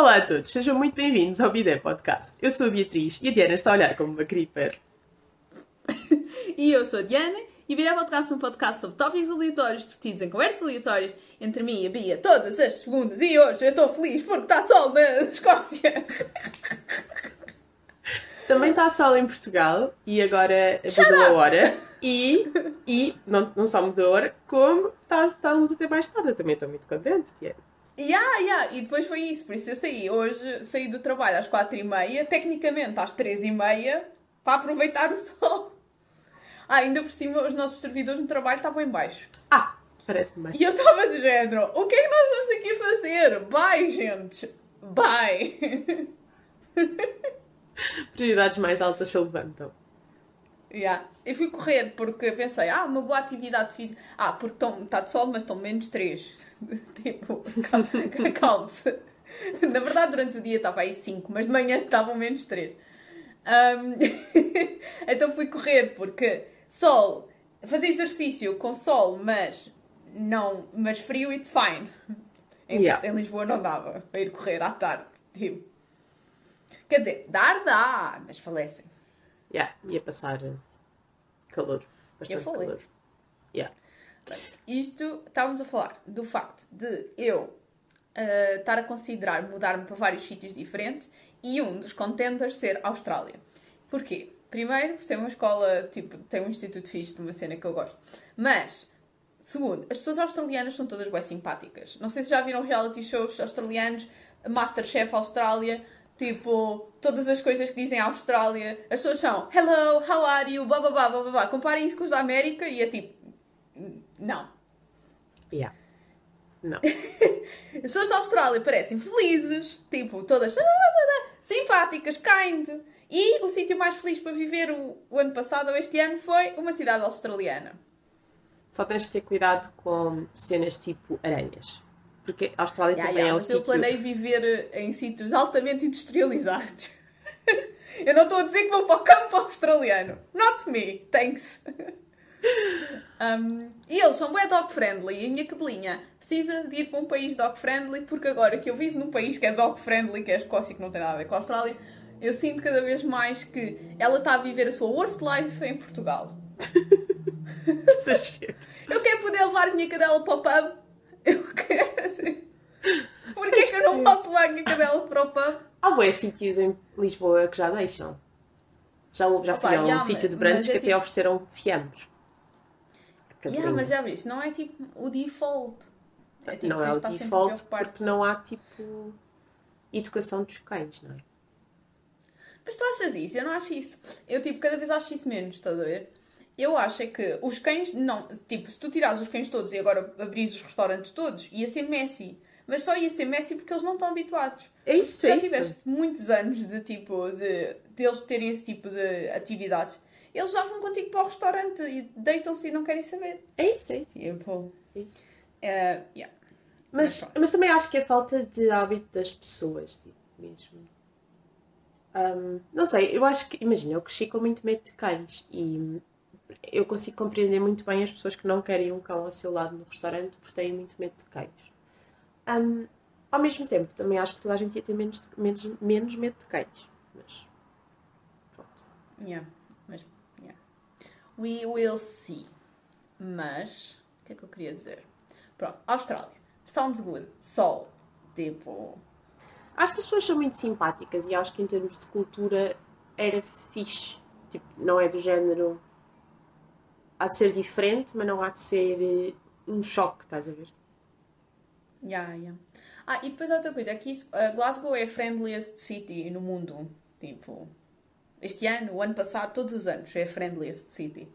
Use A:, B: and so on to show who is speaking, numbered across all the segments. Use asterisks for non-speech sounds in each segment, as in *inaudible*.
A: Olá a todos, sejam muito bem-vindos ao Bidé Podcast. Eu sou a Beatriz e a Diana está a olhar como uma creeper.
B: e eu sou a Diana e o Bidé Podcast é um podcast sobre tópicos aleatórios discutidos em conversas aleatórias entre mim e a Bia todas as segundas e hoje eu estou feliz porque está sol na Escócia.
A: Também está sol em Portugal e agora mudou a hora. E, e não, não só mudou a hora, como está, está a luz até mais tarde. Eu também estou muito contente, Diana.
B: Yeah, yeah. E depois foi isso, por isso eu saí hoje, saí do trabalho às quatro e meia, tecnicamente às três e meia, para aproveitar o *laughs* sol. Ah, ainda por cima os nossos servidores no trabalho estavam em baixo.
A: Ah, parece bem.
B: E eu estava de género, o que é que nós estamos aqui a fazer? Bye, gente! Bye! *laughs*
A: Prioridades mais altas se levantam.
B: Yeah. Eu fui correr porque pensei, ah, uma boa atividade física. Ah, porque está de sol, mas estão menos 3. *laughs* tipo, *laughs* calme-se. Na verdade, durante o dia estava aí 5, mas de manhã estavam menos 3. Um... *laughs* então fui correr porque sol, fazer exercício com sol, mas não, mas frio, it's fine. Em, yeah. em Lisboa não dava para ir correr à tarde. Tipo. Quer dizer, dar dá, mas falecem.
A: Yeah, ia passar calor. Bastante eu falei. calor. Yeah.
B: Isto, estávamos a falar do facto de eu uh, estar a considerar mudar-me para vários sítios diferentes e um dos contenders ser Austrália. Porquê? Primeiro, por ser uma escola, tipo, tem um instituto fixe de uma cena que eu gosto. Mas, segundo, as pessoas australianas são todas bem simpáticas. Não sei se já viram reality shows australianos, Masterchef Austrália, Tipo, todas as coisas que dizem a Austrália, as pessoas são hello, how are you, blá blá blá blá blá. Comparem isso com os da América e é tipo, não.
A: Yeah. Não. *laughs*
B: as pessoas da Austrália parecem felizes, tipo, todas simpáticas, kind. E o sítio mais feliz para viver o, o ano passado ou este ano foi uma cidade australiana.
A: Só tens de ter cuidado com cenas tipo aranhas. Porque a Austrália yeah, também yeah, é um mas sítio...
B: eu planei viver em sítios altamente industrializados. *laughs* eu não estou a dizer que vou para o campo australiano. Not me, thanks. Um, e eles são bem dog friendly e a minha cabelinha precisa de ir para um país dog friendly porque agora que eu vivo num país que é dog friendly, que é a Escócia, que não tem nada a ver com a Austrália, eu sinto cada vez mais que ela está a viver a sua worst life em Portugal. *laughs* eu quero poder levar a minha cadela para o pub eu quero. Porquê que eu não posso levar a cadela para o pub?
A: Há bons sítios em Lisboa que já deixam. Já, já fui a um sítio de brancos é que tipo... até ofereceram fiambres.
B: Yeah, mas já viste, não é tipo o default.
A: É, tipo, não é o default porque não há tipo educação dos cães, não é?
B: Mas tu achas isso? Eu não acho isso. Eu tipo, cada vez acho isso menos, estás a ver? Eu acho é que os cães, não, tipo, se tu tirares os cães todos e agora abris os restaurantes todos, ia ser messy. Mas só ia ser messy porque eles não estão habituados.
A: É isso,
B: Já
A: é
B: tiveste muitos anos de tipo, de, de eles terem esse tipo de atividades. Eles já vão contigo para o restaurante e deitam-se e não querem saber.
A: É isso, é isso. É isso.
B: Uh, yeah.
A: mas, mas, mas, também acho que é falta de hábito das pessoas, tipo, mesmo. Um, não sei, eu acho que, imagina, eu cresci com muito medo de cães e eu consigo compreender muito bem as pessoas que não querem um cão ao seu lado no restaurante porque têm muito medo de cães. Um, ao mesmo tempo, também acho que toda a gente ia ter menos, menos, menos medo de cães. Mas. Pronto.
B: Yeah, mas. Yeah. We will see. Mas. O que é que eu queria dizer? Pronto, Austrália. Sounds good. Sol. Tipo.
A: Acho que as pessoas são muito simpáticas e acho que em termos de cultura era fixe. Tipo, não é do género há de ser diferente, mas não há de ser uh, um choque, estás a ver?
B: Yeah, yeah. Ah, e depois outra coisa, aqui uh, Glasgow é a friendliest city no mundo. Tipo, este ano, o ano passado, todos os anos é a friendliest city.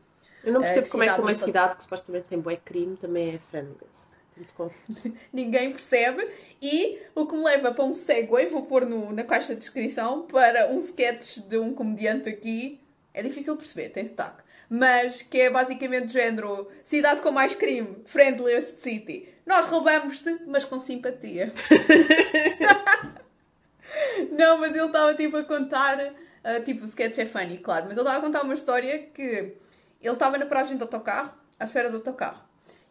A: Eu não percebo uh, como é que uma cidade que supostamente tem bué crime também é friendliest. Muito confuso. *laughs*
B: Ninguém percebe. E o que me leva para um segue, vou pôr no, na caixa de descrição, para um sketch de um comediante aqui. É difícil perceber, tem sotaque mas que é basicamente do género cidade com mais crime, friendliest city. Nós roubamos-te, mas com simpatia. *laughs* não, mas ele estava tipo a contar, uh, tipo, o sketch é funny, claro, mas ele estava a contar uma história que ele estava na paragem do autocarro, à espera do autocarro.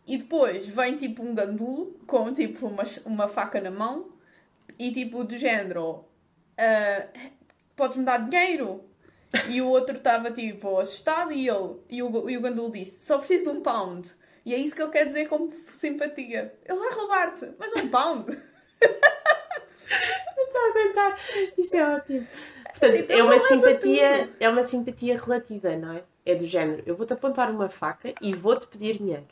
B: E depois vem tipo um gandulo com tipo uma, uma faca na mão E tipo, do género, ah, podes-me dar dinheiro? E o outro estava tipo assustado e ele, e o, e o Gandul disse: só preciso de um pound. E é isso que ele quer dizer como simpatia. Ele vai roubar-te, mas um pound.
A: Não estou a aguentar. Isto é ótimo. Portanto, é uma simpatia, é uma simpatia relativa, não é? É do género, eu vou-te apontar uma faca e vou-te pedir dinheiro.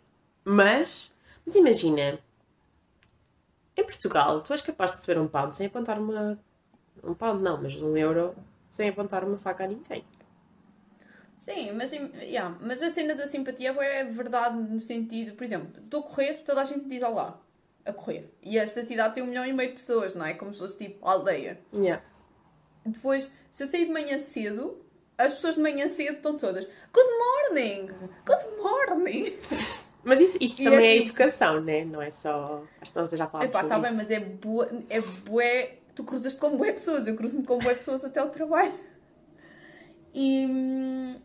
A: Mas, mas imagina, em Portugal, tu és capaz de receber um pound sem apontar uma. Um pound não, mas um euro sem apontar uma faca a ninguém.
B: Sim, mas, yeah, mas a cena da simpatia é verdade no sentido, por exemplo, estou a correr, toda a gente diz olá a correr. E esta cidade tem um milhão e meio de pessoas, não é? Como se fosse tipo aldeia.
A: Yeah.
B: Depois, se eu sair de manhã cedo, as pessoas de manhã cedo estão todas Good morning! Good morning! *laughs*
A: Mas isso, isso também é, é tipo... educação, né? Não é só. Acho que nós já falamos
B: Epá, tá bem, mas é boa. É bué. Tu cruzas-te com boé pessoas, eu cruzo-me com boé pessoas até o trabalho. E.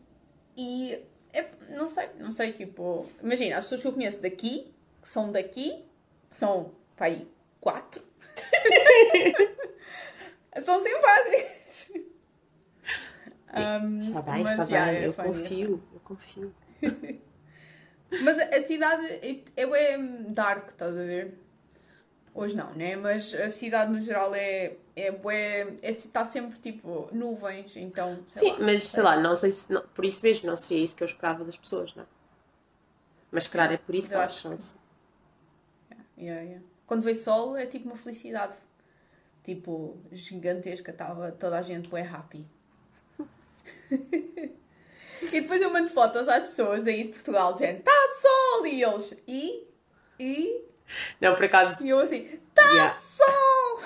B: E. É, não sei, não sei, tipo. Imagina, as pessoas que eu conheço daqui, que são daqui, são, pá, aí, quatro. *laughs* são simpáticas.
A: Um, está bem, está bem, é eu confio, eu confio. *laughs*
B: mas a cidade é, é dark, estás a ver? Hoje não, né? Mas a cidade no geral é, é, é, é está sempre tipo nuvens, então.
A: Sim,
B: lá,
A: mas sei lá, não sei se. Não, por isso mesmo, não seria isso que eu esperava das pessoas, não é? Mas claro, é por isso que elas são assim.
B: Yeah, yeah. Quando veio sol é tipo uma felicidade. Tipo, gigantesca, estava toda a gente bem happy. *laughs* e depois eu mando fotos às pessoas aí de Portugal, gente, está sol! E eles, e? E? *laughs*
A: Não, por acaso.
B: E eu assim, está yeah. sol!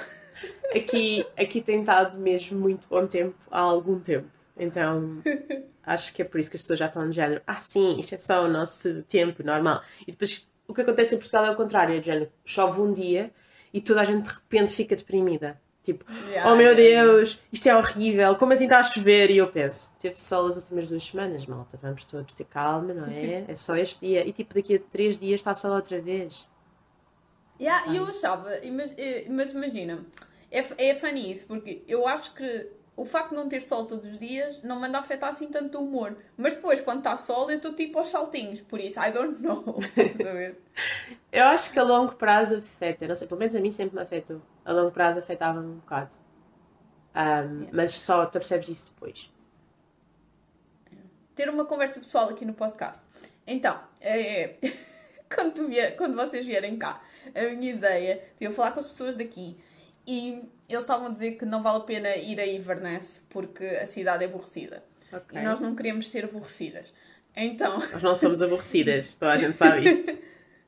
B: *laughs*
A: Aqui, aqui tem estado mesmo muito bom tempo há algum tempo. Então *laughs* acho que é por isso que as pessoas já estão no género. Ah, sim, isto é só o nosso tempo normal. E depois o que acontece em Portugal é o contrário, é de género. Chove um dia e toda a gente de repente fica deprimida. Tipo, yeah, oh meu Deus, isto é horrível, como assim está a chover? E eu penso, teve sol as últimas duas semanas, malta, vamos todos ter calma, não é? É só este dia. E tipo, daqui a três dias está sol outra vez.
B: Yeah, e eu achava, mas, mas imagina, é, é funny isso, porque eu acho que o facto de não ter sol todos os dias não manda afetar assim tanto o humor. Mas depois, quando está sol, eu estou tipo aos saltinhos, por isso, I don't know. *laughs*
A: eu acho que a longo prazo afeta, não sei, pelo menos a mim sempre me afetou. A longo prazo afetava-me um bocado. Um, yeah. Mas só te percebes isso depois.
B: Ter uma conversa pessoal aqui no podcast. Então, é, é, *laughs* quando, vier, quando vocês vierem cá, a minha ideia de eu falar com as pessoas daqui e eles estavam a dizer que não vale a pena ir a Inverness porque a cidade é aborrecida. Okay. E nós não queremos ser aborrecidas. Então.
A: Nós não somos aborrecidas, *laughs* toda a gente sabe isto.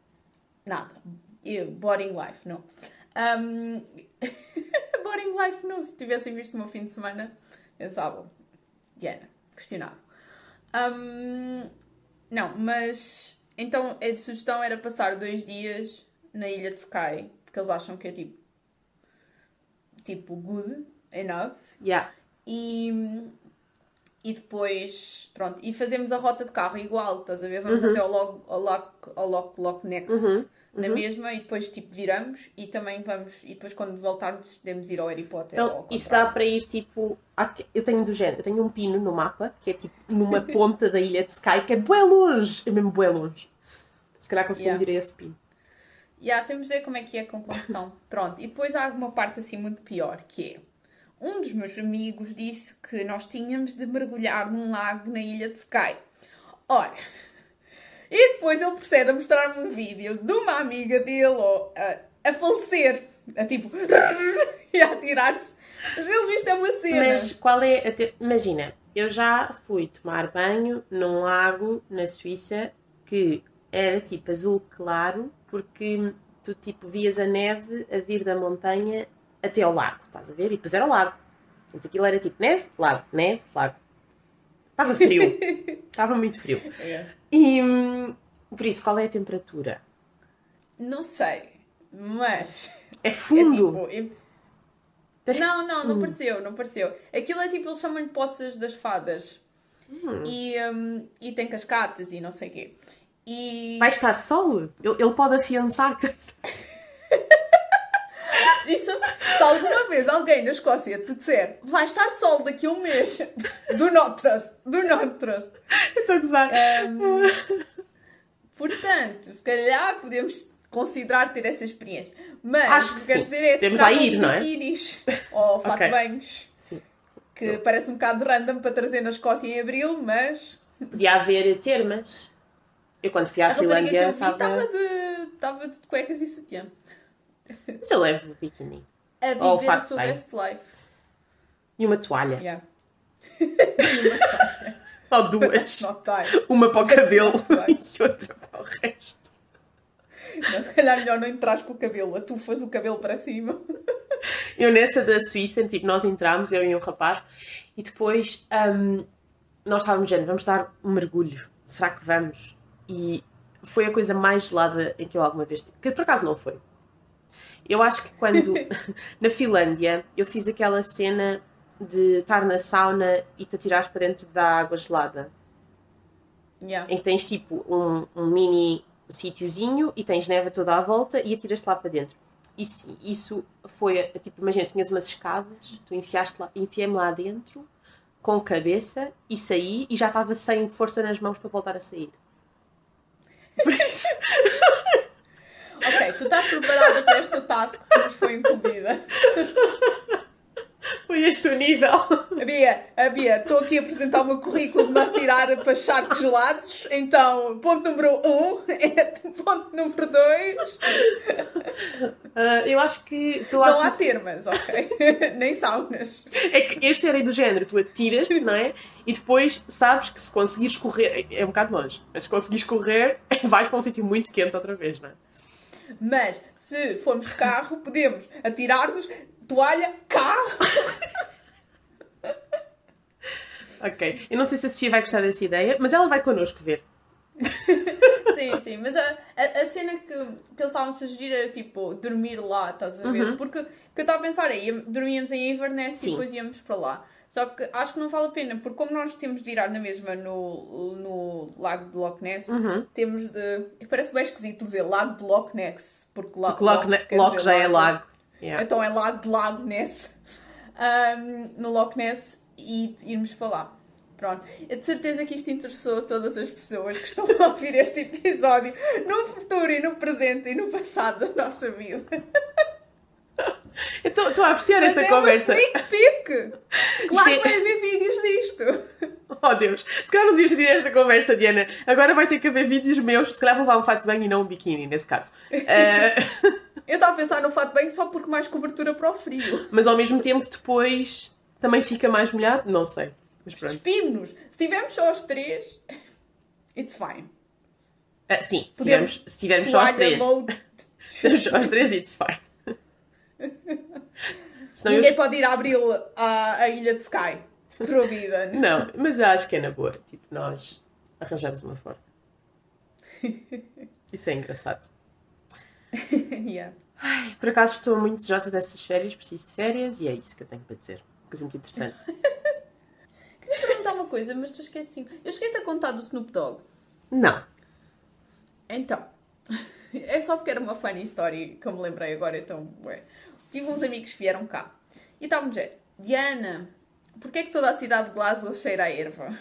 A: *laughs*
B: Nada. Eu, boring life, não. Um... *laughs* boring life, não. Se tivessem visto o meu fim de semana, pensavam. Diana, questionável. Um... Não, mas. Então a sugestão era passar dois dias na ilha de Skye, porque eles acham que é tipo tipo good enough.
A: Yeah.
B: E, e depois, pronto, e fazemos a rota de carro igual, estás a ver? Vamos uhum. até ao Loch, ao Loch, ao Loch, Loch Nex uhum. na uhum. mesma e depois tipo viramos e também vamos, e depois quando voltarmos podemos ir ao Harry Potter.
A: Então, isso dá para ir tipo, eu tenho do género, eu tenho um pino no mapa que é tipo numa *laughs* ponta da ilha de Sky que é bué longe, é mesmo bué longe. Se calhar conseguimos yeah. ir a esse pino.
B: Já temos de ver como é que é com condução. *laughs* Pronto. E depois há uma parte assim muito pior, que é um dos meus amigos disse que nós tínhamos de mergulhar num lago na ilha de Skye. Ora, e depois ele procede a mostrar-me um vídeo de uma amiga dele a, a falecer, a tipo, *laughs* e a atirar-se. Às vezes isto é uma cena.
A: Mas qual é. Te... Imagina, eu já fui tomar banho num lago na Suíça que era tipo azul claro porque tu tipo vias a neve a vir da montanha até ao lago, estás a ver? E depois era o lago. Então aquilo era tipo neve, lago, neve, lago. Estava frio. *laughs* Estava muito frio. É. E por isso, qual é a temperatura?
B: Não sei, mas.
A: É fundo!
B: É tipo, Não, não, não hum. pareceu, não pareceu. Aquilo é tipo, eles chamam-lhe poças das fadas. Hum. E, um, e tem cascatas e não sei o quê. E...
A: Vai estar sol? Ele, pode afiançar que.
B: Isso, se alguma vez alguém na Escócia te disser vai estar sol daqui a um mês, *laughs* do not trust, do not trust.
A: Estou a gozar.
B: Um, portanto, se calhar podemos considerar ter essa experiência. Mas
A: Acho que
B: que
A: sim.
B: dizer é
A: Temos lá ir, não é?
B: biquinis *laughs* Ou fato
A: Ok.
B: de banhos.
A: Sim.
B: Que parece um bocado random para trazer na Escócia em Abril, mas
A: Podia haver termas. Eu quando fui à
B: a
A: Finlândia
B: estava
A: estava.
B: de, de cuecas e sutiã.
A: Mas eu levo biquíni.
B: A
A: Ou
B: viver a
A: fato
B: sua best life.
A: E uma toalha.
B: Yeah. *laughs*
A: Ou duas.
B: Not die.
A: Uma para o cabelo *laughs* e outra para o resto.
B: Não, se calhar melhor não entras com o cabelo, atufas o cabelo para cima.
A: Eu nessa da Suíça, tipo, nós entramos, eu e um rapaz, e depois hum, nós estávamos dizendo, vamos dar um mergulho. Será que vamos? E foi a coisa mais gelada em que eu alguma vez tive. Que por acaso não foi. Eu acho que quando, *laughs* na Finlândia, eu fiz aquela cena de estar na sauna e te atirares para dentro da água gelada.
B: Yeah.
A: em que tens tipo um, um mini sítiozinho e tens neve toda à volta e atiras-te lá para dentro. Isso, isso foi, tipo, imagina, tinhas umas escadas, tu enfiaste lá, enfiei-me lá dentro com cabeça e saí e já estava sem força nas mãos para voltar a sair.
B: Ok, tu estás preparada para esta task que nos foi incumbida. *laughs*
A: foi este o nível.
B: A Bia, a Bia, estou aqui a apresentar o meu currículo de me atirar para charcos gelados. Então, ponto número um, é *laughs* ponto número dois.
A: Ah, eu acho que tu
B: Não há
A: achas
B: termas, ok? *laughs* Nem saunas.
A: É que este era aí do género, tu atiras-te, não é? E depois sabes que se conseguires correr, é um bocado longe, mas se conseguires correr, *laughs* vais para um sítio muito quente outra vez, não é?
B: Mas, se formos de carro, podemos atirar-nos, toalha, carro.
A: Ok. Eu não sei se a Sofia vai gostar dessa ideia, mas ela vai connosco ver.
B: Sim, sim, mas a, a, a cena que, que eles estavam a sugerir era tipo dormir lá, estás a ver?
A: Uhum.
B: Porque o que eu estava a pensar é, ia- dormíamos em Inverness
A: Sim.
B: e depois íamos para lá. Só que acho que não vale a pena, porque como nós temos de virar na mesma no, no Lago de Loch Ness,
A: Uhum.
B: temos de. Parece bem esquisito dizer Lago de Loch Ness, porque, la,
A: Porque Loch,
B: quer
A: Loch
B: dizer
A: já é lago. Yeah.
B: Então é Lago de Lago Ness. Ahm, no Loch Ness e irmos para lá. Pronto. Eu de certeza que isto interessou todas as pessoas que estão a ouvir este episódio no futuro e no presente e no passado da nossa vida.
A: Eu Estou a apreciar
B: Mas
A: esta
B: é
A: conversa.
B: uma sneak peek! *laughs* Claro
A: Isto
B: que
A: é-
B: vai haver vídeos disto!
A: Oh Deus, se calhar não devias dizer esta conversa, Diana. Agora vai ter que haver vídeos meus, se calhar vou levar um fato de banho e não um biquíni, nesse caso. Ah, *laughs*
B: Eu estava a pensar no fato bem só porque mais cobertura para o frio.
A: mas ao mesmo tempo, depois também fica mais molhado? Não sei. Mas pronto.
B: Despimos-nos! Se tivermos só os três, it's fine.
A: Ah, sim, se tivermos, se tivermos só os três. *laughs* tivermos só os três, it's fine. *laughs* Senão eu-
B: Ninguém pode ir a abril à, à ilha de Sky. Proibida. *laughs*
A: Não, mas eu acho que é na boa. Tipo, nós arranjamos uma forma. Isso é engraçado. *laughs*
B: yeah.
A: Ai, por acaso estou muito desejosa dessas férias, preciso de férias e é isso que eu tenho para dizer. Coisa muito interessante. *laughs*
B: Queria perguntar uma coisa, mas tu esqueci. Eu cheguei-te a contar do Snoop Dogg.
A: Não.
B: Então, *laughs* é só porque era uma funny story que eu me lembrei agora, então, ué. Tive uns amigos que vieram cá e estavam a dizer: Diana, porquê é que toda a cidade de Glasgow cheira a erva?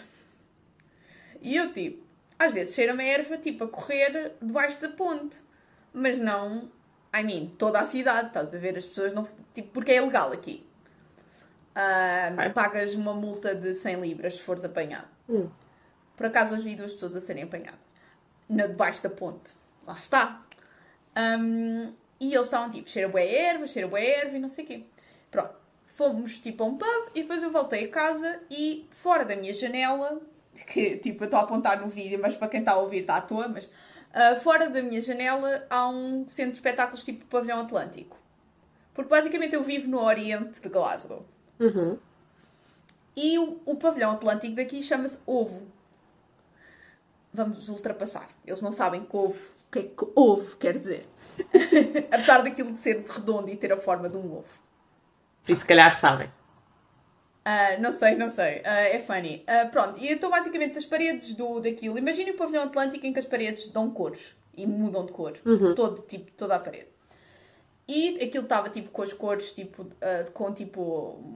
B: E eu, tipo, às vezes cheira-me a erva, tipo, a correr debaixo da ponte, mas não, I mean, toda a cidade, estás a ver? As pessoas não. Tipo, porque é ilegal aqui. Ah,
A: Ok.
B: Pagas uma multa de 100 libras se fores apanhado.
A: Hum.
B: Por acaso hoje vi duas pessoas a serem apanhadas. Na debaixo da ponte. Lá está. Hum, e eles estavam tipo, cheira bué erva, cheira bué erva e não sei o quê. Pronto. Fomos tipo a um pub e depois eu voltei a casa e fora da minha janela, *laughs* que tipo eu estou a apontar no vídeo, mas para quem está a ouvir está à toa, mas ah, fora da minha janela há um centro de espetáculos tipo Pavilhão Atlântico. Porque basicamente eu vivo no oriente de Glasgow.
A: Uhum.
B: E o, o pavilhão atlântico daqui chama-se ovo. Vamos ultrapassar. Eles não sabem que ovo, o que é que ovo quer dizer. *laughs* Apesar daquilo de ser redondo e ter a forma de um ovo.
A: Por isso, se calhar, sabem.
B: Ah, não sei, não sei. Ah, é funny. Ah, pronto, e então basicamente as paredes do, daquilo. Imaginem o pavilhão atlântico em que as paredes dão cores e mudam de cor. Todo, tipo, toda a parede. E aquilo estava tipo com as cores, tipo, uh, com tipo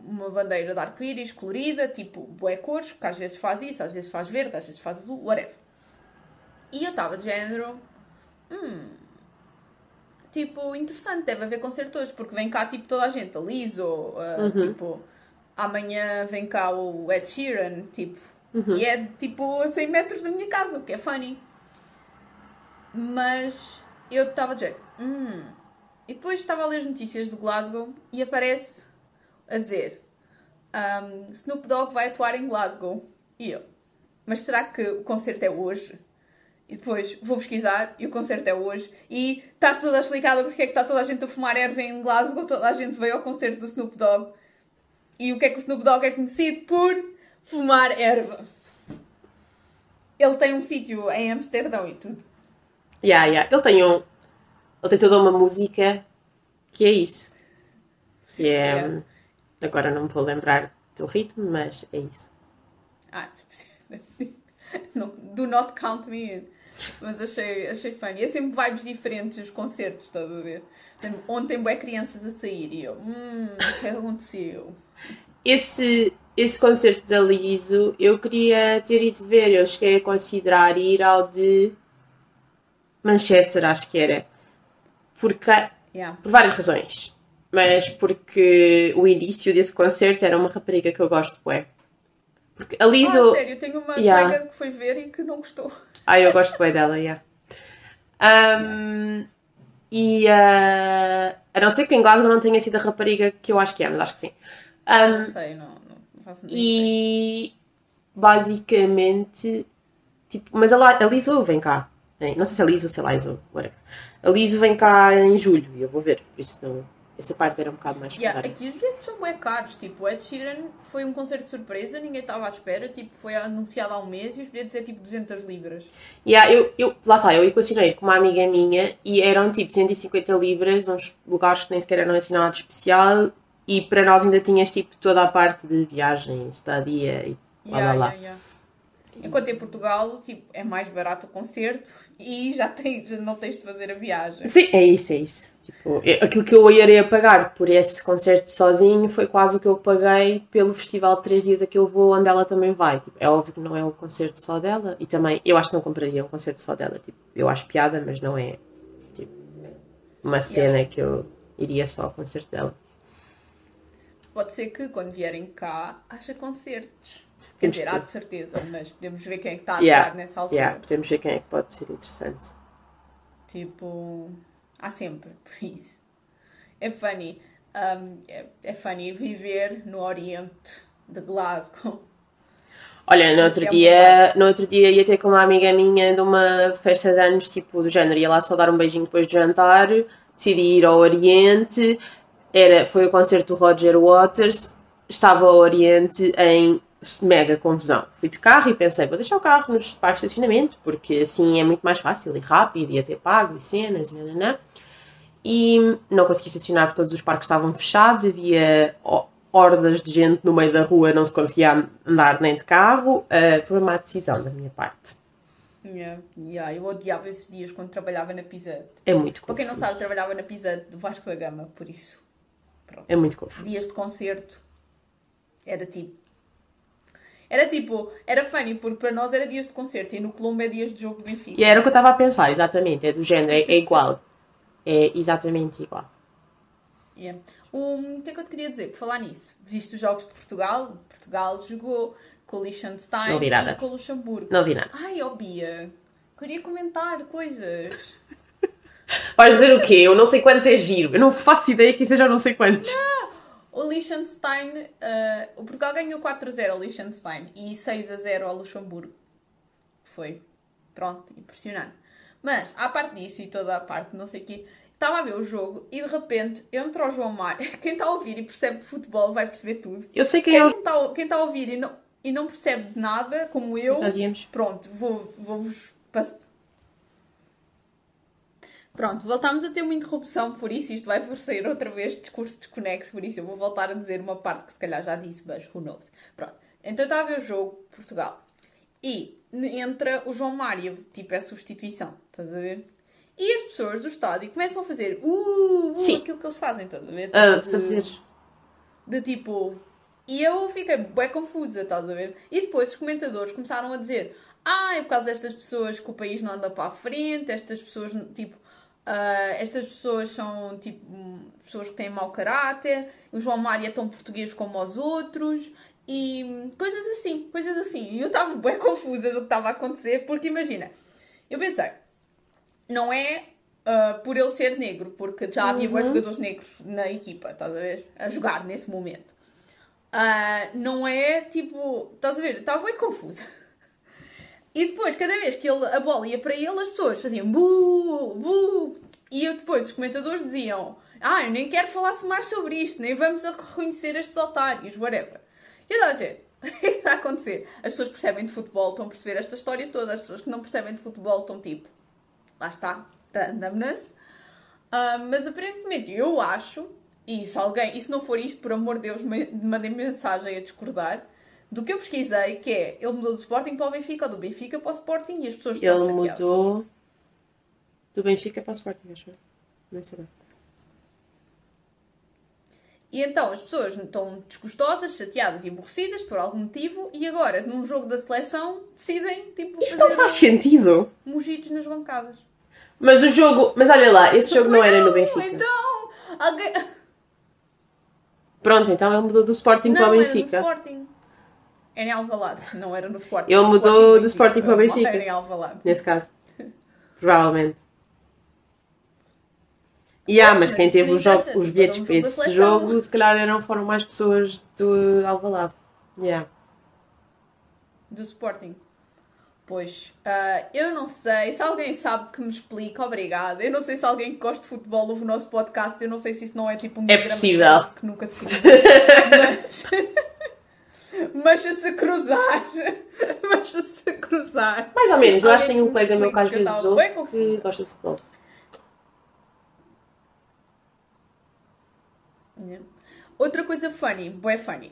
B: uma bandeira de arco-íris colorida, tipo, boé cores, que às vezes faz isso, às vezes faz verde, às vezes faz azul, whatever. E eu estava de género. Hum. Tipo, interessante, deve haver concertos, porque vem cá tipo toda a gente, a Lizzo, uh, uhum. tipo, amanhã vem cá o Ed Sheeran, tipo, uhum. e é tipo a 100 metros da minha casa, o que é funny. Mas eu estava de género. Hum e depois estava a ler as notícias de Glasgow e aparece a dizer um, Snoop Dogg vai atuar em Glasgow. E eu, mas será que o concerto é hoje? E depois vou pesquisar e o concerto é hoje. E estás toda explicada porque é que está toda a gente a fumar erva em Glasgow, toda a gente veio ao concerto do Snoop Dogg. E o que é que o Snoop Dogg é conhecido por fumar erva. Ele tem um sítio em Amsterdão e tudo.
A: Yeah, yeah. Ele tem um, ele tem toda uma música que é isso. Que é. é. Agora não me vou lembrar do ritmo, mas é isso.
B: Ah, *laughs* do not count me in. Mas achei, achei funny. É sempre vibes diferentes os concertos, estás a ver? Ontem bué crianças a sair e eu, hum, o que é aconteceu?
A: Esse, esse concerto da Liso eu queria ter ido ver. Eu cheguei a considerar ir ao de Manchester, acho que era. Porque, yeah. por várias razões. Mas porque o início desse concerto era uma rapariga que eu gosto, ué.
B: Porque a Liso... Ah, sério, tenho uma yeah. colega que foi ver e que não gostou.
A: Ah, eu gosto bem dela, yeah. Um, e uh, a não ser que em Glasgow não tenha sido a rapariga que eu acho que é, mas acho que sim.
B: Um, não sei, não, não faço ideia.
A: E basicamente, tipo, mas a, a Liso vem cá. Não sei se é Liso ou se é Liso, whatever. A Liso vem cá em julho e eu vou ver, por isso não. Essa parte era um bocado mais
B: yeah, Aqui os bilhetes são bem caros. Tipo, o Ed Sheeran foi um concerto de surpresa, ninguém estava à espera. Tipo, foi anunciado há um mês e os bilhetes é tipo 200 libras.
A: Yeah, eu, eu, lá está, eu equacionei com uma amiga minha e eram tipo 150 libras, uns lugares que nem sequer eram assinados especial. E para nós ainda tinhas tipo toda a parte de viagens, estadia e
B: blá yeah, blá blá. Yeah, Enquanto em Portugal, tipo, é mais barato o concerto e já, tens, já não tens de fazer a viagem.
A: Sim, é isso, é isso. Tipo, aquilo que eu irei pagar por esse concerto sozinho foi quase o que eu paguei pelo festival de três dias a que eu vou, onde ela também vai. Tipo, é óbvio que não é o concerto só dela e também eu acho que não compraria um concerto só dela. Tipo, eu acho piada, mas não é tipo, uma cena que eu iria só ao concerto dela.
B: Pode ser que quando vierem cá haja concertos. Quer dizer, há de certeza, mas podemos ver quem é que está a yeah, nessa altura.
A: Yeah, podemos ver quem é que pode ser interessante.
B: Tipo, há sempre, *laughs* por isso. É funny. Um, é, é funny viver no Oriente de Glasgow.
A: Olha, no outro, é dia, no outro dia ia ter com uma amiga minha de uma festa de anos, tipo, do género, ia lá só dar um beijinho depois de jantar, decidi ir ao Oriente, era, foi o concerto do Roger Waters, estava ao Oriente em mega confusão. Fui de carro e pensei, vou deixar o carro nos parques de estacionamento, porque assim é muito mais fácil e rápido e até pago e cenas e nananã. E não consegui estacionar porque todos os parques estavam fechados, havia hordas de gente no meio da rua, não se conseguia andar nem de carro. Uh, foi uma decisão da minha parte.
B: Yeah, yeah, eu odiava esses dias quando trabalhava na Pizza.
A: É muito confuso.
B: Para quem não sabe, trabalhava na Pizza do Vasco da Gama, por isso.
A: Pronto. É muito confuso.
B: Dias de concerto era tipo era tipo, era funny, porque para nós era dias de concerto e no Colombo é dias de jogo do Benfica.
A: E era o que eu estava a pensar, exatamente, é do género, é, é igual. É exatamente igual.
B: Yeah. Um, o que é que eu te queria dizer? Por falar nisso, viste os jogos de Portugal? Portugal jogou com o Liechtenstein Não vi nada. e com o Luxemburgo.
A: Não vi nada.
B: Ai, ó Bia, queria comentar coisas. *laughs*
A: Vais dizer o quê? Eu não sei quantos é giro. Eu não faço ideia que seja não sei quantos.
B: O Liechtenstein, uh, o Portugal ganhou 4-0 ao Liechtenstein e 6-0 ao Luxemburgo. Foi, pronto, impressionante. Mas, à parte disso e toda a parte, não sei o quê, estava a ver o jogo e de repente entra o João Mário. *laughs* Quem está a ouvir e percebe futebol vai perceber tudo.
A: Eu sei quem, quem é.
B: Está, quem está a ouvir e não, e não percebe nada, como eu, pronto, vou-vos vou passar Pronto, voltámos a ter uma interrupção, por isso isto vai parecer outra vez discurso desconexo, por isso eu vou voltar a dizer uma parte que se calhar já disse, mas who knows. Pronto, então estava a ver o jogo Portugal e entra o João Mário, tipo é substituição, estás a ver? E as pessoas do estádio começam a fazer uh, uh aquilo que eles fazem, estás a ver?
A: A
B: De-
A: fazer.
B: de tipo. E eu fiquei bem confusa, estás a ver? E depois os comentadores começaram a dizer: Ah, é por causa destas pessoas que o país não anda para a frente, estas pessoas, tipo. ah, estas pessoas são tipo pessoas que têm mau caráter, o João Mário é tão português como os outros e coisas assim, coisas assim. E eu estava bem confusa do que estava a acontecer, porque imagina, eu pensei, não é ah, por ele ser negro, porque já havia bons
A: Uhum.
B: jogadores negros na equipa, estás a ver? A jogar nesse momento. Ah, não é tipo. Estás a ver? Estava bem confusa. E depois, cada vez que ele, a bola ia para ele, as pessoas faziam bu, bu. E eu depois, os comentadores diziam: Ah, eu nem quero falar mais sobre isto, nem vamos reconhecer estes otários, whatever. E eu estava a dizer: O que é está a acontecer? As pessoas que percebem de futebol estão a perceber esta história toda, as pessoas que não percebem de futebol estão tipo: Lá está, randomness. Ah, mas aparentemente eu acho, e se alguém, e se não for isto, por amor de Deus, me- mandem mensagem a discordar, do que eu pesquisei, que é ele mudou do Sporting para o Benfica ou do Benfica para o Sporting e as pessoas estão
A: Ele mudou do Benfica para o Sporting, acho eu. Nem sei bem.
B: E então as pessoas estão desgostosas, chateadas e aborrecidas por algum motivo e agora, num jogo da seleção, decidem tipo,
A: Isso não faz sentido.
B: mugidos nas bancadas.
A: Mas o jogo. Mas olha lá, esse jogo não era no Benfica.
B: Então, alguém...
A: Pronto, então ele mudou do Sporting
B: não,
A: para o
B: era
A: Benfica.
B: no Sporting. Era em Alvalade, não era no Sporting.
A: Ele mudou do Sporting para o
B: Benfica.
A: Benfica.
B: Era em Alvalade.
A: Nesse caso. Provavelmente. E há, mas quem teve os, jo-
B: interessa,
A: os bilhetes para esse jogo, se calhar eram, foram mais pessoas do Alvalade. Yeah.
B: Do Sporting. Pois, ah, eu não sei. Se alguém sabe que me explica, obrigada. Eu não sei se alguém que gosta de futebol ouve o nosso podcast. Eu não sei se isso não é tipo um
A: É possível.
B: que nunca se cruza. mas, *laughs* mas se cruzar, *laughs* mas se cruzar.
A: Mais ou menos, eu acho que tenho um colega meu que às vezes
B: bem
A: ouve que gosta de futebol.
B: Yeah. Outra coisa funny, bué funny,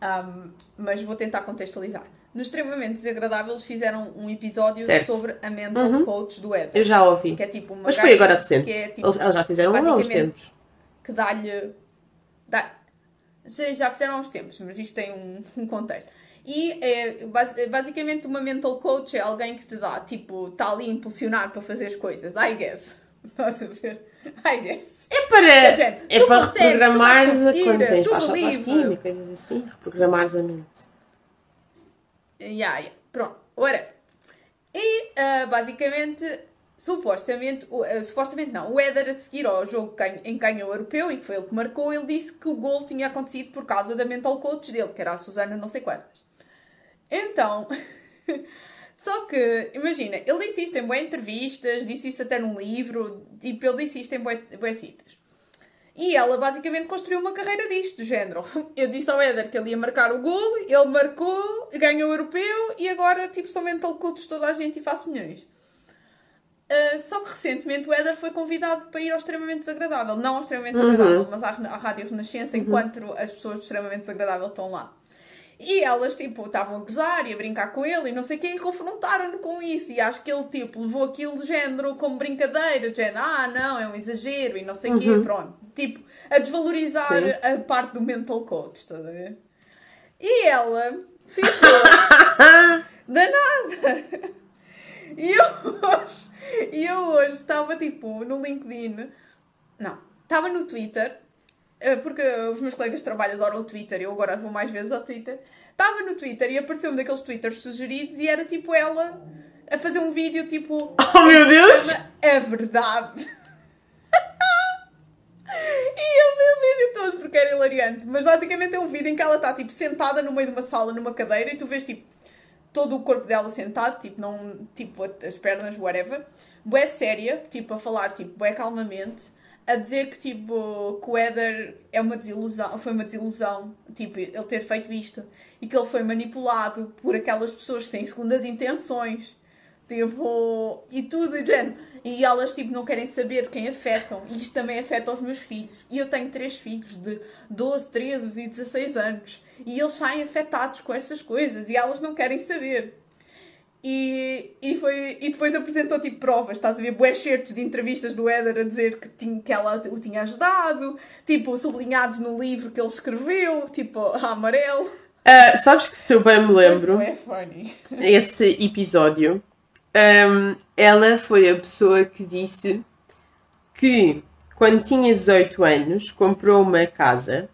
B: Um, mas vou tentar contextualizar. No extremamente desagradável, eles fizeram um episódio
A: Certo.
B: sobre a mental
A: Uhum.
B: coach do Ed.
A: Eu já ouvi.
B: Que é tipo uma
A: Mas foi agora recente.
B: É, tipo,
A: Eles eles já fizeram há uns tempos.
B: que dá-lhe. Dá... Já, já fizeram há uns tempos, mas isto tem um, um contexto. E é bas- basicamente uma mental coach é alguém que te dá, tipo, está ali a impulsionar para fazer as coisas. I guess. *laughs* Estás a ver? *laughs* I guess.
A: É para,
B: Gente,
A: é para
B: vais
A: reprogramares a- quando tens baixa autoestima e coisas assim, reprogramares a mente.
B: Yeah, yeah. Pronto, ora. E ah, basicamente, supostamente, ah, supostamente não, o Éder a seguir ao jogo em o europeu e que foi ele que marcou, ele disse que o gol tinha acontecido por causa da mental coach dele, que era a Susana não sei quantas. Então, *laughs* só que, imagina, ele disse isto em boas entrevistas, disse isso até num livro, tipo, ele disse isto em boas sítios. E ela basicamente construiu uma carreira disto, do género. *laughs* Eu disse ao Éder que ele ia marcar o gol, ele marcou, ganhou o europeu e agora, tipo, sou mental de toda a gente e faço milhões. Uh, só que recentemente o Éder foi convidado para ir ao Extremamente Desagradável. Não ao Extremamente
A: Uhum.
B: Desagradável, mas à, à Rádio Renascença, enquanto as pessoas do Extremamente Desagradável estão lá. E elas, tipo, estavam a gozar e a brincar com ele e não sei quem, e confrontaram-no com isso. E acho que ele, tipo, levou aquilo do género como brincadeira, do género, ah, não, é um exagero e não sei o quê,
A: Uhum.
B: pronto. Tipo, a desvalorizar
A: Sim.
B: a parte do mental coach, estás a ver? E ela ficou *laughs* danada. E eu hoje, e eu hoje estava, tipo, no LinkedIn, não, estava no Twitter, porque os meus colegas de trabalho adoram o Twitter, eu agora vou mais vezes ao Twitter. Estava no Twitter e apareceu-me daqueles Twitters sugeridos e era tipo ela a fazer um vídeo tipo. *laughs*
A: Oh meu Deus!
B: É verdade! *laughs* e eu vi o vídeo todo porque era hilariante. Mas basicamente é um vídeo em que ela está tipo sentada no meio de uma sala numa cadeira e tu vês tipo todo o corpo dela sentado, tipo, não, tipo as pernas, whatever. Bué séria, tipo, a falar tipo, bué calmamente, a dizer que tipo, que o Éder é uma desilusão, foi uma desilusão, tipo, ele ter feito isto e que ele foi manipulado por aquelas pessoas que têm segundas intenções. Tipo, e tudo, género. E elas, tipo, não querem saber de quem afetam. E isto também afeta os meus filhos. E eu tenho três filhos de 12, 13 e 16 anos. E eles saem afetados com essas coisas. E elas não querem saber. E, e, foi, e depois apresentou tipo provas, estás a ver? Bué certos de entrevistas do Éder a dizer que, tinha, que ela o tinha ajudado, tipo, sublinhados no livro que ele escreveu, tipo, a *laughs* amarelo.
A: Uh, sabes que se eu bem me lembro,
B: É funny. *laughs*
A: esse episódio, um, ela foi a pessoa que disse que quando tinha 18 anos comprou uma casa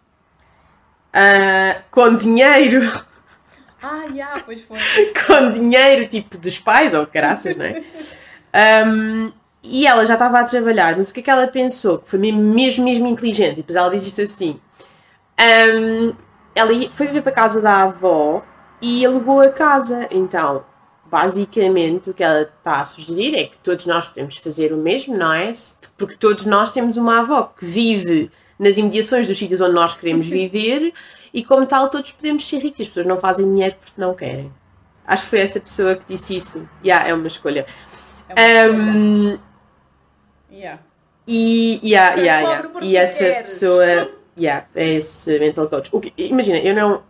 A: uh, com dinheiro *laughs*
B: Ah, já, pois foi. *laughs*
A: com dinheiro tipo dos pais ou caraças, não é? Um, e ela já estava a trabalhar, mas o que é que ela pensou? Que foi mesmo, mesmo, inteligente. E depois ela diz isto assim: um, ela foi viver para a casa da avó e alugou a casa. Então, basicamente, o que ela está a sugerir é que todos nós podemos fazer o mesmo, não é? Porque todos nós temos uma avó que vive nas imediações dos sítios onde nós queremos *laughs* viver e, como tal, todos podemos ser ricos. As pessoas não fazem dinheiro porque não querem. Acho que foi essa pessoa que disse isso. Yeah, é uma escolha.
B: É uma escolha.
A: Um,
B: Yeah.
A: e, yeah, yeah, yeah. e essa
B: queres.
A: pessoa yeah, é esse mental coach. Que- imagina, eu não.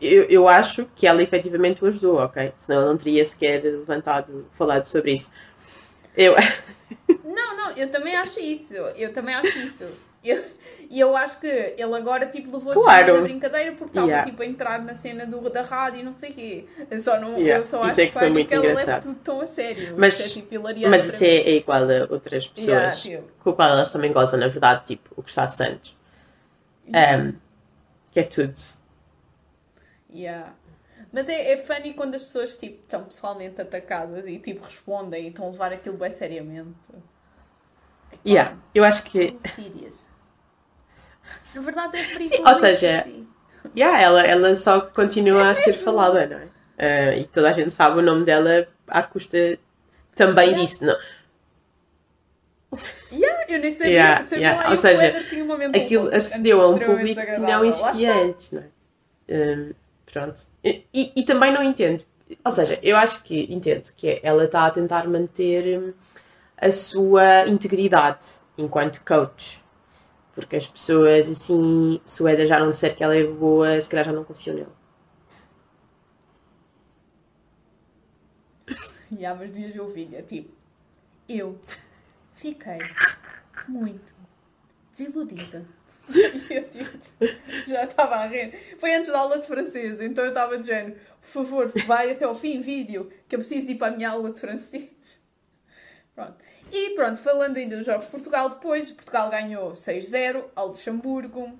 A: Eu, eu acho que ela efetivamente o ajudou, ok? Senão eu não teria sequer levantado, falado sobre isso. Eu,
B: Não, não, eu também acho isso. Eu também acho isso. *laughs* *laughs* E eu, acho que ele agora tipo, levou
A: Claro.
B: a brincadeira porque estava
A: Yeah.
B: tipo, a entrar na cena do, da rádio e não sei o quê. Eu só, não,
A: Yeah,
B: eu só
A: isso
B: acho
A: é que foi muito
B: que ele leva
A: engraçado.
B: tudo tão a sério.
A: Mas-
B: Isso é, tipo,
A: mas isso é, é igual a outras pessoas
B: Yeah, tipo,
A: com o qual elas também gozam, na verdade, tipo o Gustavo Santos. Um, que é tudo.
B: Yeah. Mas é, é funny quando as pessoas tipo, estão pessoalmente atacadas e tipo, respondem e estão a levar aquilo bem seriamente. É claro.
A: Yeah, eu acho que
B: Serious. *laughs* Na verdade é free
A: Sim, ou seja,
B: publicity.
A: Yeah, ela, ela só continua a ser falada, não é? Ah, e toda a gente sabe o nome dela à custa também
B: Yeah.
A: disso. Não.
B: Yeah, eu nem sabia,
A: Yeah,
B: sabia
A: yeah.
B: lá
A: Ou seja, Aquilo acedeu a um público que não existia antes, não é? Hum, pronto. E, e- e também não entendo. Ou seja, eu acho que entendo que é, ela está a tentar manter hum, a sua integridade enquanto coach. Porque as pessoas, assim, se o Éder já não disser que ela é boa, se calhar já não confiam nele. *laughs*
B: Yeah, mas devias ver o vídeo, é tipo, eu fiquei muito desiludida. *laughs* E eu tipo, já estava a rir. Foi antes da aula de francês, então eu estava de género, por favor, vai até ao fim vídeo, que eu preciso ir para a minha aula de francês. *laughs* Pronto. E pronto, falando ainda dos Jogos de Portugal, depois Portugal ganhou 6-0 ao Luxemburgo.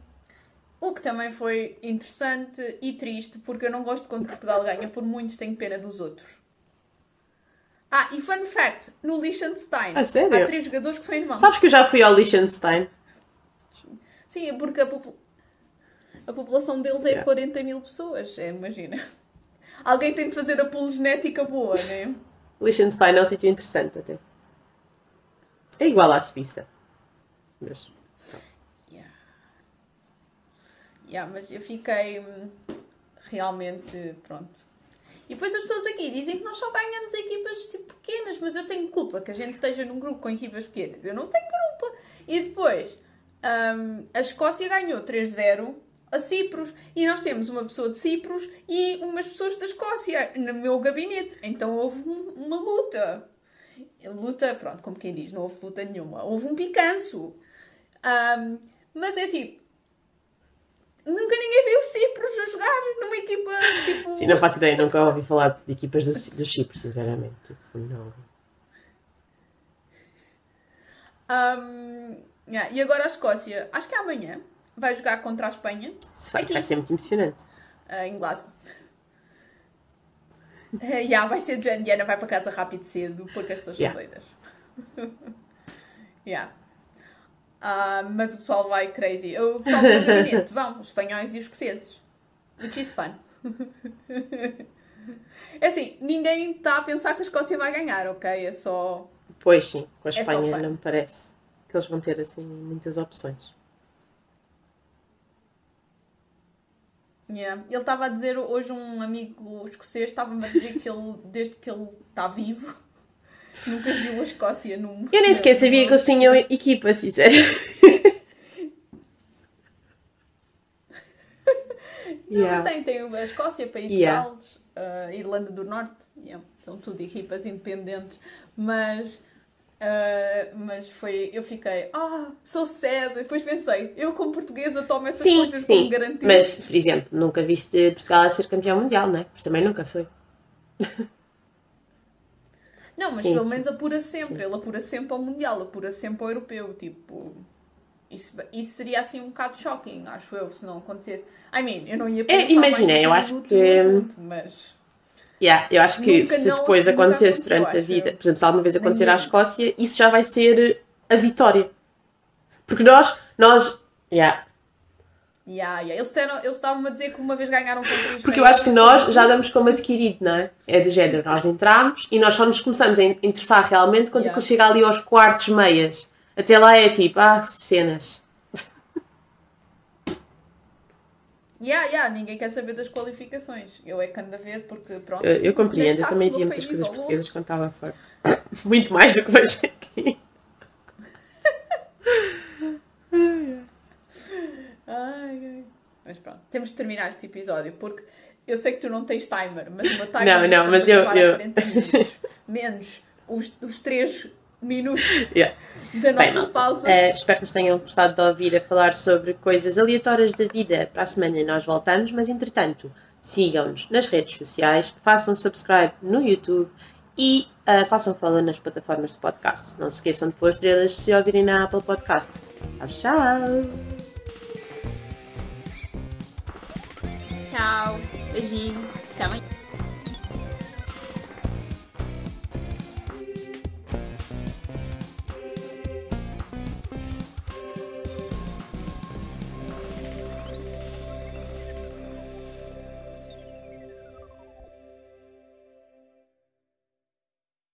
B: O que também foi interessante e triste, porque eu não gosto quando Portugal ganha, por muitos tenho pena dos outros. Ah, e fun fact, no Liechtenstein
A: Ah, sério?
B: há três jogadores que são irmãos.
A: Sabes que eu já fui ao Liechtenstein?
B: Sim, é porque a, popula- a população deles é
A: Yeah.
B: 40 mil pessoas, é, imagina. Alguém tem de fazer a pool genética boa, né? *laughs*
A: Liechtenstein é um sítio interessante até. É igual à Suíça. Mas,
B: Yeah. Yeah, mas eu fiquei hum, realmente pronto. E depois as pessoas aqui dizem que nós só ganhamos equipas tipo, pequenas, mas eu tenho culpa que a gente esteja num grupo com equipas pequenas. Eu não tenho culpa. E depois hum, a Escócia ganhou 3-0 a Cipros e nós temos uma pessoa de Cipros e umas pessoas da Escócia no meu gabinete. Então houve um- uma luta. Luta, pronto, como quem diz, não houve luta nenhuma. Houve um picanço. Um, mas é tipo. Nunca ninguém viu Cipros a jogar numa equipa tipo.
A: sim, não faço ideia, nunca ouvi falar de equipas do, do Chipre, sinceramente. Tipo, não.
B: Um, yeah, E agora a Escócia, acho que é amanhã, vai jogar contra a Espanha,
A: Isso vai, vai ser muito emocionante.
B: ah, em Glasgow. Uh, *laughs* yeah, vai ser de género, Diana vai para casa rápido cedo porque as pessoas são
A: Yeah.
B: doidas. *laughs* yeah. Ah, mas o pessoal vai crazy. O pessoal do gabinete vão, os espanhóis e os escoceses. Which is fun. *laughs* É assim, ninguém está a pensar que a Escócia vai ganhar, ok? É só.
A: Pois sim, com a
B: só
A: Espanha
B: fun.
A: não me parece que eles vão ter assim muitas opções.
B: Yeah. Ele estava a dizer, hoje um amigo escocês estava-me a dizer que ele, desde que ele está vivo, *laughs* nunca viu a Escócia num.
A: Eu nem sequer sabia que eles tinham equipa, sinceramente. *laughs*
B: Não,
A: Yeah.
B: mas tem, tem a Escócia, País de
A: Yeah.
B: Gales, uh, Irlanda do Norte, yeah, são tudo equipas independentes, mas. Uh, mas foi, eu fiquei, ah, sou sad. Depois pensei, eu como portuguesa tomo essas
A: Sim,
B: coisas
A: sim.
B: como garantidas.
A: Mas, por exemplo, nunca viste Portugal a ser campeão mundial, não é? Porque também nunca foi.
B: Não, mas
A: Sim,
B: pelo menos apura sempre.
A: Sim.
B: Ele apura sempre ao Mundial, apura sempre ao Europeu. Tipo, isso, isso seria assim um bocado shocking, acho eu, se não acontecesse. I mean, eu não ia
A: É,
B: pensar
A: imagina,
B: mais
A: eu acho que-
B: assunto, mas.
A: Yeah, eu acho que
B: Nunca
A: se depois acontecesse durante a vida, por exemplo, se alguma vez acontecer à. Escócia, isso já vai ser a vitória. Porque nós, nós, yeah,
B: Yeah, yeah. Eles estavam eles estavam a dizer que uma vez ganharam contra
A: porque eu acho que nós já damos como adquirido, não é? É do género, nós entramos e nós só nos começamos a in- interessar realmente quando
B: Yeah.
A: aquilo chega ali aos quartos, meias. Até lá é tipo, ah, cenas.
B: Yeah, yeah, ninguém quer saber das qualificações. Eu é que ando a ver porque, pronto.
A: Eu, eu compreendo, eu também via muitas coisas portuguesas quando estava fora. *coughs* Muito mais do que vejo aqui. *laughs*
B: Ai, ai. Mas pronto, temos de terminar este episódio porque eu sei que tu não tens timer, mas meu timer
A: Não, não, mas eu- eu-
B: 40 minutos, menos os, os 3 minutos *laughs*
A: Yeah.
B: Da
A: Bem,
B: nossa pausa.
A: eh, espero que nos tenham gostado de ouvir a falar sobre coisas aleatórias da vida. Para a semana nós voltamos, mas entretanto, sigam-nos nas redes sociais, façam subscribe no YouTube e eh, façam follow nas plataformas de podcast. Não se esqueçam de pôr estrelas se ouvirem na Apple Podcast. Tchau, tchau!
B: Tchau, beijinho, até amanhã.